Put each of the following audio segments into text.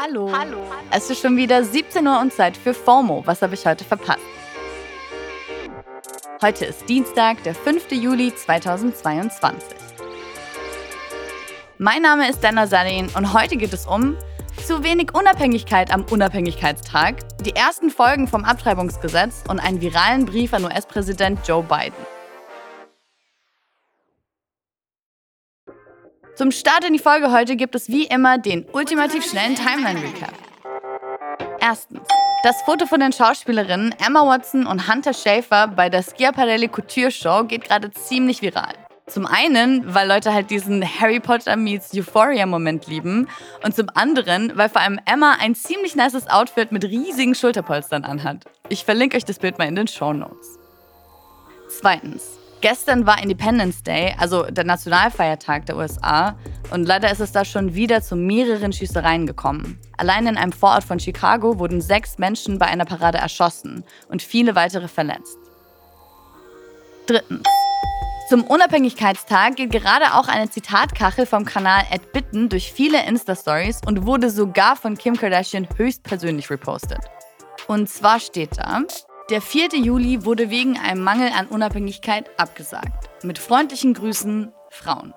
Hallo. Hallo. Es ist schon wieder 17 Uhr und Zeit für FOMO. Was habe ich heute verpasst? Heute ist Dienstag, der 5. Juli 2022. Mein Name ist Dana Salin und heute geht es um zu wenig Unabhängigkeit am Unabhängigkeitstag, die ersten Folgen vom Abtreibungsgesetz und einen viralen Brief an US-Präsident Joe Biden. Zum Start in die Folge heute gibt es wie immer den ultimativ schnellen Timeline-Recap. Erstens. Das Foto von den Schauspielerinnen Emma Watson und Hunter Schafer bei der Schiaparelli Couture Show geht gerade ziemlich viral. Zum einen, weil Leute halt diesen Harry Potter meets Euphoria-Moment lieben und zum anderen, weil vor allem Emma ein ziemlich nices Outfit mit riesigen Schulterpolstern anhat. Ich verlinke euch das Bild mal in den Show Notes. Zweitens. Gestern war Independence Day, also der Nationalfeiertag der USA, und leider ist es da schon wieder zu mehreren Schießereien gekommen. Allein in einem Vorort von Chicago wurden sechs Menschen bei einer Parade erschossen und viele weitere verletzt. Drittens. Zum Unabhängigkeitstag geht gerade auch eine Zitatkachel vom Kanal @bitten durch viele Insta-Stories und wurde sogar von Kim Kardashian höchstpersönlich repostet. Und zwar steht da: der 4. Juli wurde wegen einem Mangel an Unabhängigkeit abgesagt. Mit freundlichen Grüßen, Frauen.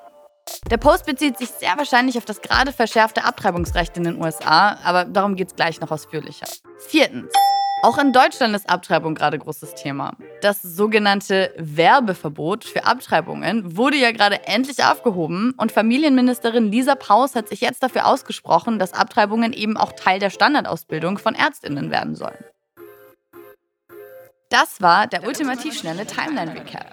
Der Post bezieht sich sehr wahrscheinlich auf das gerade verschärfte Abtreibungsrecht in den USA, aber darum geht es gleich noch ausführlicher. Viertens. Auch in Deutschland ist Abtreibung gerade großes Thema. Das sogenannte Werbeverbot für Abtreibungen wurde ja gerade endlich aufgehoben und Familienministerin Lisa Paus hat sich jetzt dafür ausgesprochen, dass Abtreibungen eben auch Teil der Standardausbildung von Ärztinnen werden sollen. Das war der ultimativ schnelle Timeline-Recap.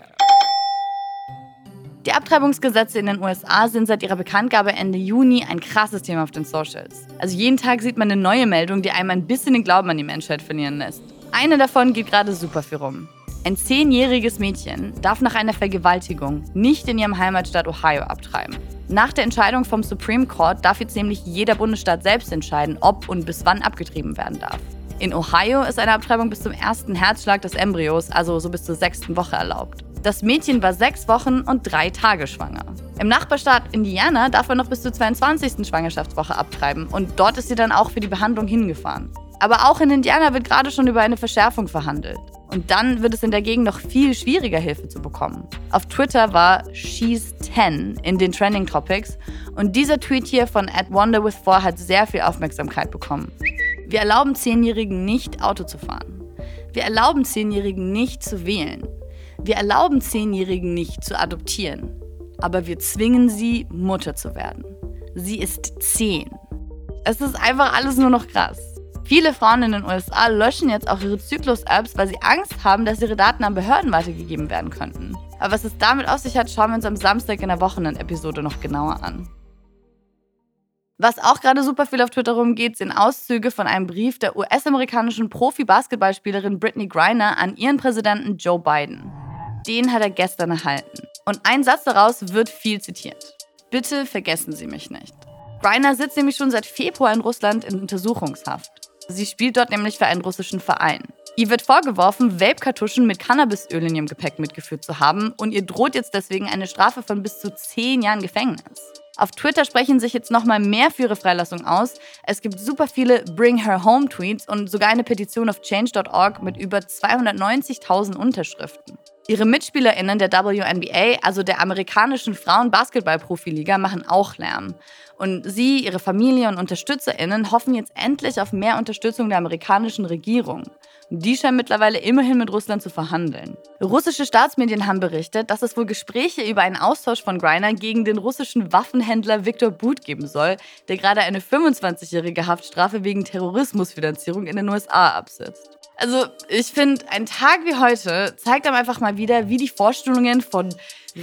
Die Abtreibungsgesetze in den USA sind seit ihrer Bekanntgabe Ende Juni ein krasses Thema auf den Socials. Also jeden Tag sieht man eine neue Meldung, die einem ein bisschen den Glauben an die Menschheit verlieren lässt. Eine davon geht gerade super viel rum. Ein zehnjähriges Mädchen darf nach einer Vergewaltigung nicht in ihrem Heimatstaat Ohio abtreiben. Nach der Entscheidung vom Supreme Court darf jetzt nämlich jeder Bundesstaat selbst entscheiden, ob und bis wann abgetrieben werden darf. In Ohio ist eine Abtreibung bis zum ersten Herzschlag des Embryos, also so bis zur sechsten Woche erlaubt. Das Mädchen war sechs Wochen und drei Tage schwanger. Im Nachbarstaat Indiana darf man noch bis zur 22. Schwangerschaftswoche abtreiben und dort ist sie dann auch für die Behandlung hingefahren. Aber auch in Indiana wird gerade schon über eine Verschärfung verhandelt. Und dann wird es in der Gegend noch viel schwieriger, Hilfe zu bekommen. Auf Twitter war She's 10 in den Trending Topics und dieser Tweet hier von At Wonder with 4 hat sehr viel Aufmerksamkeit bekommen. Wir erlauben Zehnjährigen nicht, Auto zu fahren. Wir erlauben Zehnjährigen nicht zu wählen. Wir erlauben Zehnjährigen nicht zu adoptieren. Aber wir zwingen sie, Mutter zu werden. Sie ist zehn. Es ist einfach alles nur noch krass. Viele Frauen in den USA löschen jetzt auch ihre Zyklus-Apps, weil sie Angst haben, dass ihre Daten an Behörden weitergegeben werden könnten. Aber was es damit auf sich hat, schauen wir uns am Samstag in der Wochenendepisode noch genauer an. Was auch gerade super viel auf Twitter rumgeht, sind Auszüge von einem Brief der US-amerikanischen Profi-Basketballspielerin Brittany Griner an ihren Präsidenten Joe Biden. Den hat er gestern erhalten. Und ein Satz daraus wird viel zitiert. Bitte vergessen Sie mich nicht. Griner sitzt nämlich schon seit Februar in Russland in Untersuchungshaft. Sie spielt dort nämlich für einen russischen Verein. Ihr wird vorgeworfen, Vape-Kartuschen mit Cannabisöl in ihrem Gepäck mitgeführt zu haben und ihr droht jetzt deswegen eine Strafe von bis zu zehn Jahren Gefängnis. Auf Twitter sprechen sich jetzt nochmal mehr für ihre Freilassung aus. Es gibt super viele Bring Her Home Tweets und sogar eine Petition auf change.org mit über 290.000 Unterschriften. Ihre MitspielerInnen der WNBA, also der amerikanischen Frauen-Basketball-Profiliga, machen auch Lärm. Und sie, ihre Familie und UnterstützerInnen hoffen jetzt endlich auf mehr Unterstützung der amerikanischen Regierung. Die scheinen mittlerweile immerhin mit Russland zu verhandeln. Russische Staatsmedien haben berichtet, dass es wohl Gespräche über einen Austausch von Griner gegen den russischen Waffenhändler Viktor But geben soll, der gerade eine 25-jährige Haftstrafe wegen Terrorismusfinanzierung in den USA absitzt. Also ich finde, ein Tag wie heute zeigt einem einfach mal wieder, wie die Vorstellungen von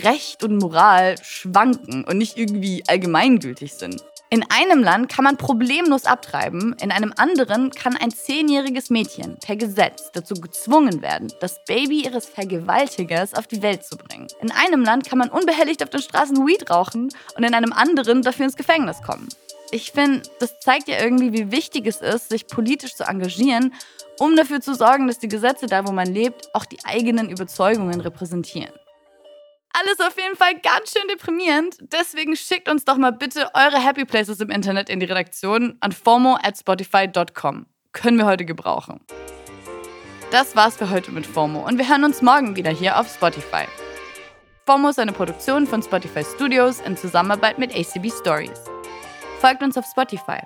Recht und Moral schwanken und nicht irgendwie allgemeingültig sind. In einem Land kann man problemlos abtreiben, in einem anderen kann ein zehnjähriges Mädchen per Gesetz dazu gezwungen werden, das Baby ihres Vergewaltigers auf die Welt zu bringen. In einem Land kann man unbehelligt auf den Straßen Weed rauchen und in einem anderen dafür ins Gefängnis kommen. Ich finde, das zeigt ja irgendwie, wie wichtig es ist, sich politisch zu engagieren um dafür zu sorgen, dass die Gesetze da, wo man lebt, auch die eigenen Überzeugungen repräsentieren. Alles auf jeden Fall ganz schön deprimierend. Deswegen schickt uns doch mal bitte eure Happy Places im Internet in die Redaktion an FOMO at spotify.com. Können wir heute gebrauchen. Das war's für heute mit FOMO und wir hören uns morgen wieder hier auf Spotify. FOMO ist eine Produktion von Spotify Studios in Zusammenarbeit mit ACB Stories. Folgt uns auf Spotify